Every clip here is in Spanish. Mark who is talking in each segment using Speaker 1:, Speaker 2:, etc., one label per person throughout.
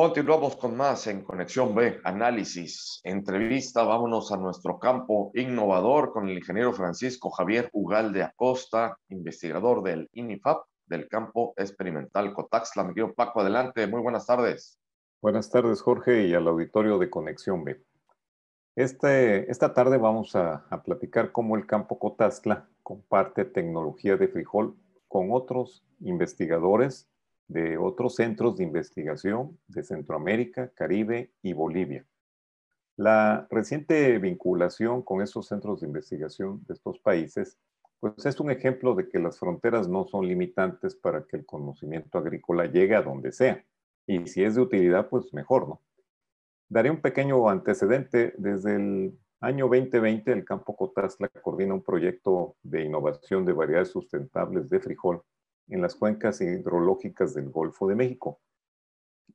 Speaker 1: Continuamos con más en Conexión B, análisis, entrevista. Vámonos a nuestro campo innovador con el ingeniero Francisco Javier Ugalde Acosta, investigador del INIFAP del campo experimental Cotaxla. Mi querido Paco, adelante. Muy buenas tardes.
Speaker 2: Buenas tardes, Jorge, y al auditorio de Conexión B. Este, esta tarde vamos a, a platicar cómo el campo Cotaxla comparte tecnología de frijol con otros investigadores de otros centros de investigación de Centroamérica, Caribe y Bolivia. La reciente vinculación con esos centros de investigación de estos países, pues es un ejemplo de que las fronteras no son limitantes para que el conocimiento agrícola llegue a donde sea. Y si es de utilidad, pues mejor, ¿no? Daré un pequeño antecedente. Desde el año 2020, el Campo Cotazla coordina un proyecto de innovación de variedades sustentables de frijol en las cuencas hidrológicas del Golfo de México,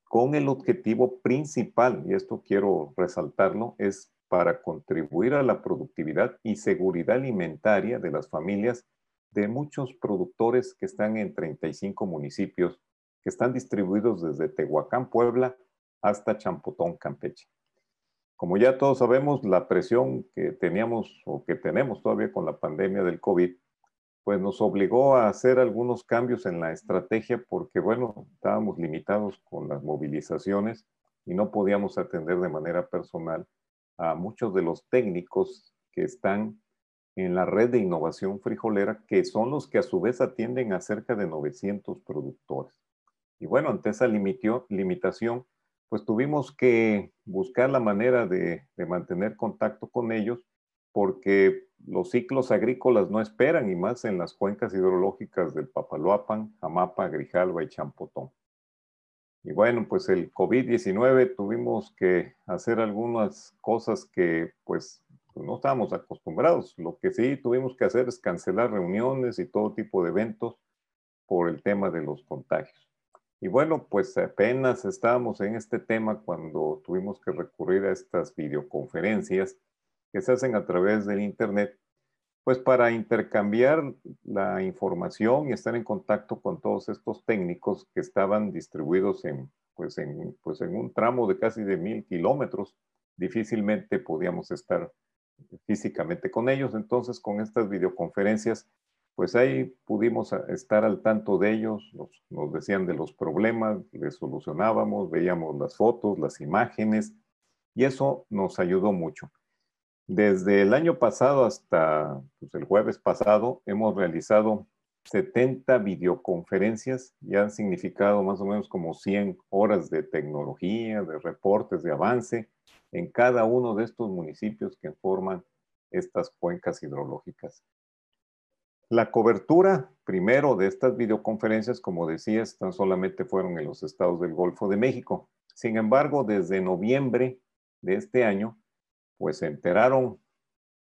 Speaker 2: con el objetivo principal, y esto quiero resaltarlo, es para contribuir a la productividad y seguridad alimentaria de las familias de muchos productores que están en 35 municipios que están distribuidos desde Tehuacán, Puebla, hasta Champotón, Campeche. Como ya todos sabemos, la presión que teníamos o que tenemos todavía con la pandemia del COVID pues nos obligó a hacer algunos cambios en la estrategia porque, bueno, estábamos limitados con las movilizaciones y no podíamos atender de manera personal a muchos de los técnicos que están en la red de innovación frijolera, que son los que a su vez atienden a cerca de 900 productores. Y bueno, ante esa limitación, pues tuvimos que buscar la manera de, de mantener contacto con ellos porque los ciclos agrícolas no esperan, y más en las cuencas hidrológicas del Papaloapan, Jamapa, Grijalva y Champotón. Y bueno, pues el COVID-19 tuvimos que hacer algunas cosas que pues no estábamos acostumbrados. Lo que sí tuvimos que hacer es cancelar reuniones y todo tipo de eventos por el tema de los contagios. Y bueno, pues apenas estábamos en este tema cuando tuvimos que recurrir a estas videoconferencias que se hacen a través del Internet, pues para intercambiar la información y estar en contacto con todos estos técnicos que estaban distribuidos en, pues en, pues en un tramo de casi de mil kilómetros. Difícilmente podíamos estar físicamente con ellos. Entonces, con estas videoconferencias, pues ahí pudimos estar al tanto de ellos, nos, nos, decían de los problemas, les solucionábamos, veíamos las fotos, las imágenes, y eso nos ayudó mucho. Desde el año pasado hasta pues, el jueves pasado hemos realizado 70 videoconferencias y han significado más o menos como 100 horas de tecnología, de reportes, de avance en cada uno de estos municipios que forman estas cuencas hidrológicas. La cobertura, primero, de estas videoconferencias, como decías, tan solamente fueron en los estados del Golfo de México. Sin embargo, desde noviembre de este año, pues se enteraron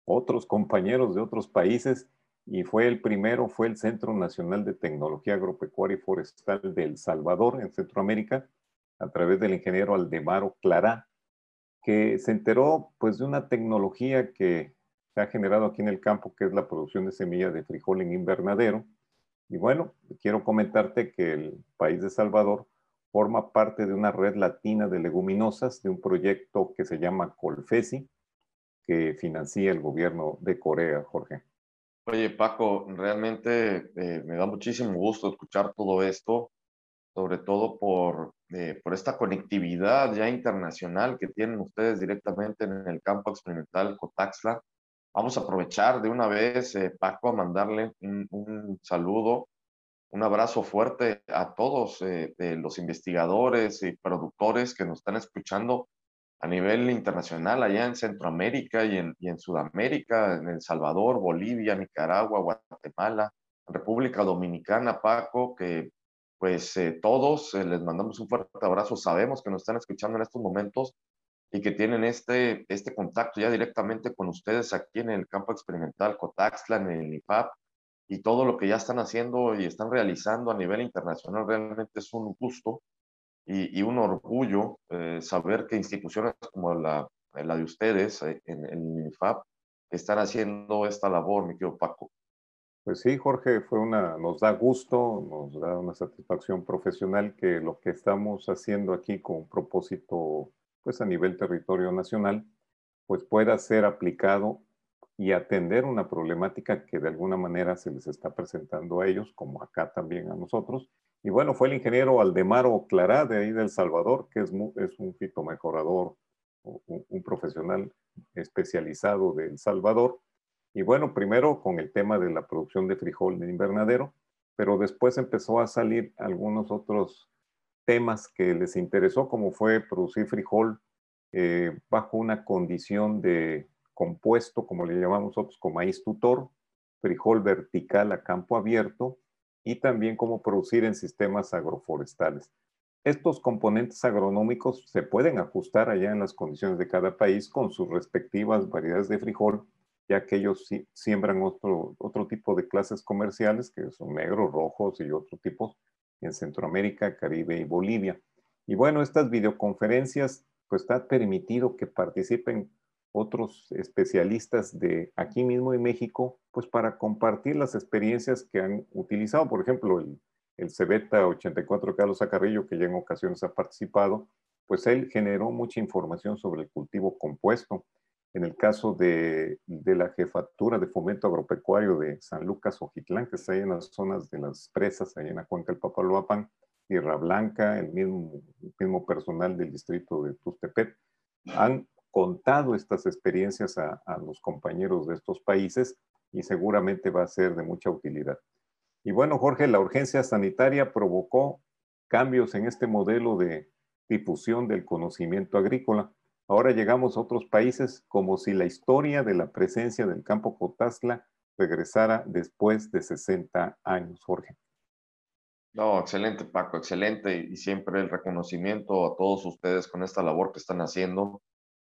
Speaker 2: otros compañeros de otros países y fue el primero, fue el Centro Nacional de Tecnología Agropecuaria y Forestal de El Salvador, en Centroamérica, a través del ingeniero Aldemaro Clará, que se enteró pues de una tecnología que se ha generado aquí en el campo, que es la producción de semillas de frijol en invernadero. Y bueno, quiero comentarte que el país de Salvador forma parte de una red latina de leguminosas, de un proyecto que se llama Colfesi, que financia el gobierno de Corea, Jorge.
Speaker 1: Oye, Paco, realmente eh, me da muchísimo gusto escuchar todo esto, sobre todo por, eh, por esta conectividad ya internacional que tienen ustedes directamente en el campo experimental Cotaxla. Vamos a aprovechar de una vez, eh, Paco, a mandarle un, un, saludo, un abrazo fuerte a todos los investigadores y productores que nos están escuchando a nivel internacional allá en Centroamérica y en, y en Sudamérica, en El Salvador, Bolivia, Nicaragua, Guatemala, República Dominicana, Paco, que pues eh, todos eh, les mandamos un fuerte abrazo, sabemos que nos están escuchando en estos momentos y que tienen este, este contacto ya directamente con ustedes aquí en el campo experimental Cotaxla, en el IPAP, y todo lo que ya están haciendo y están realizando a nivel internacional realmente es un gusto y, un orgullo eh, saber que instituciones como la, la de ustedes eh, en, el INIFAP están haciendo esta labor, mi querido Paco.
Speaker 2: Pues sí, Jorge, fue una, nos da gusto, nos da una satisfacción profesional que lo que estamos haciendo aquí con propósito, pues a nivel territorio nacional, pues pueda ser aplicado y atender una problemática que de alguna manera se les está presentando a ellos, como acá también a nosotros. Y bueno, fue el ingeniero Aldemaro Clará de ahí del Salvador, que es, es un fitomejorador, un, profesional especializado de El Salvador, y bueno, primero con el tema de la producción de frijol de invernadero, pero después empezó a salir algunos otros temas que les interesó, como fue producir frijol eh, bajo una condición de compuesto, como le llamamos nosotros, con maíz tutor, frijol vertical a campo abierto y también cómo producir en sistemas agroforestales. Estos componentes agronómicos se pueden ajustar allá en las condiciones de cada país con sus respectivas variedades de frijol ya que ellos siembran otro, otro tipo de clases comerciales, que son negros, rojos y otro tipo en Centroamérica, Caribe y Bolivia. Y bueno, estas videoconferencias, pues está permitido que participen otros especialistas de aquí mismo en México, pues para compartir las experiencias que han utilizado. Por ejemplo, el, el Cebeta 84 Carlos Acarrillo, que ya en ocasiones ha participado, pues él generó mucha información sobre el cultivo compuesto en el caso de, la jefatura de fomento agropecuario de San Lucas Ojitlán, que está ahí en las zonas de las presas, ahí en la cuenca del Papaloapan, Tierra Blanca, el mismo, mismo personal del distrito de Tustepet, han contado estas experiencias a, a los compañeros de estos países y seguramente va a ser de mucha utilidad. Y bueno, Jorge, la urgencia sanitaria provocó cambios en este modelo de difusión del conocimiento agrícola Ahora llegamos a otros países como si la historia de la presencia del campo Cotazla regresara después de 60 años, Jorge.
Speaker 1: No, excelente, Paco, excelente. Y siempre el reconocimiento a todos ustedes con esta labor que están haciendo,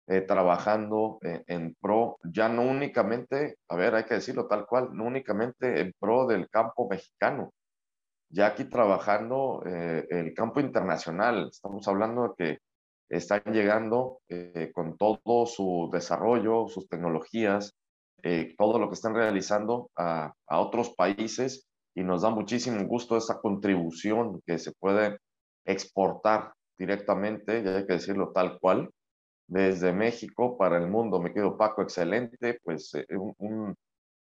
Speaker 1: eh, trabajando eh, en pro, ya no únicamente, a ver, hay que decirlo tal cual, no únicamente en pro del campo mexicano, ya aquí trabajando eh, el campo internacional. Estamos hablando de que están llegando eh, con todo su desarrollo, sus tecnologías, todo lo que están realizando a, a, otros países y nos da muchísimo gusto esa contribución que se puede exportar directamente, ya hay que decirlo tal cual, desde México para el mundo. Me quedo Paco, excelente, pues eh, un,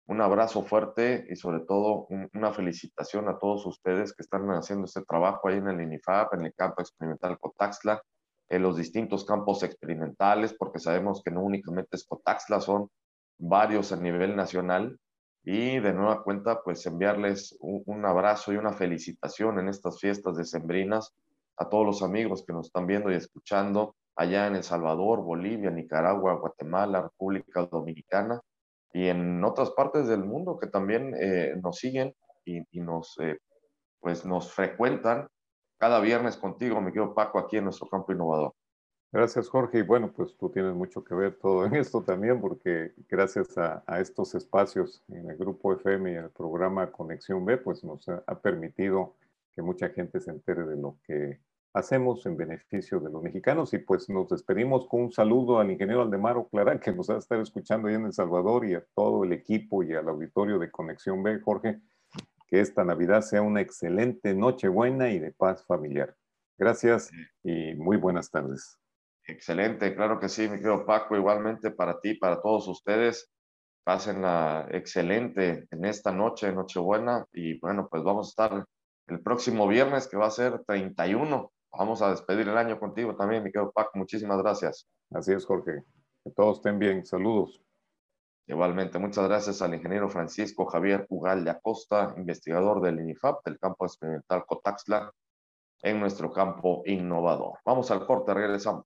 Speaker 1: un, abrazo fuerte y sobre todo una felicitación a todos ustedes que están haciendo este trabajo ahí en el INIFAP, en el campo experimental Cotaxla en los distintos campos experimentales, porque sabemos que no únicamente es Cotaxla, son varios a nivel nacional. Y de nueva cuenta, pues enviarles un, abrazo y una felicitación en estas fiestas decembrinas a todos los amigos que nos están viendo y escuchando allá en El Salvador, Bolivia, Nicaragua, Guatemala, República Dominicana y en otras partes del mundo que también eh, nos siguen y, nos, eh, pues nos frecuentan cada viernes contigo, me quedo Paco, aquí en nuestro campo innovador.
Speaker 2: Gracias, Jorge. Y bueno, pues tú tienes mucho que ver todo en esto también, porque gracias a, estos espacios en el Grupo FM y el programa Conexión B, pues nos ha, permitido que mucha gente se entere de lo que hacemos en beneficio de los mexicanos. Y pues nos despedimos con un saludo al ingeniero Aldemaro Clara, que nos va a estar escuchando ahí en El Salvador, y a todo el equipo y al auditorio de Conexión B. Jorge, que esta Navidad sea una excelente noche buena y de paz familiar. Gracias y muy buenas tardes.
Speaker 1: Excelente, claro que sí, mi querido Paco, igualmente para ti, para todos ustedes. Pásenla excelente en esta noche, Nochebuena, y bueno, pues vamos a estar el próximo viernes, que va a ser 31. Vamos a despedir el año contigo también, mi querido Paco. Muchísimas gracias.
Speaker 2: Así es, Jorge. Que todos estén bien. Saludos.
Speaker 1: Igualmente, muchas gracias al ingeniero Francisco Javier Ugal de Acosta, investigador del INIFAP del campo experimental Cotaxla en nuestro campo innovador. Vamos al corte, regresamos.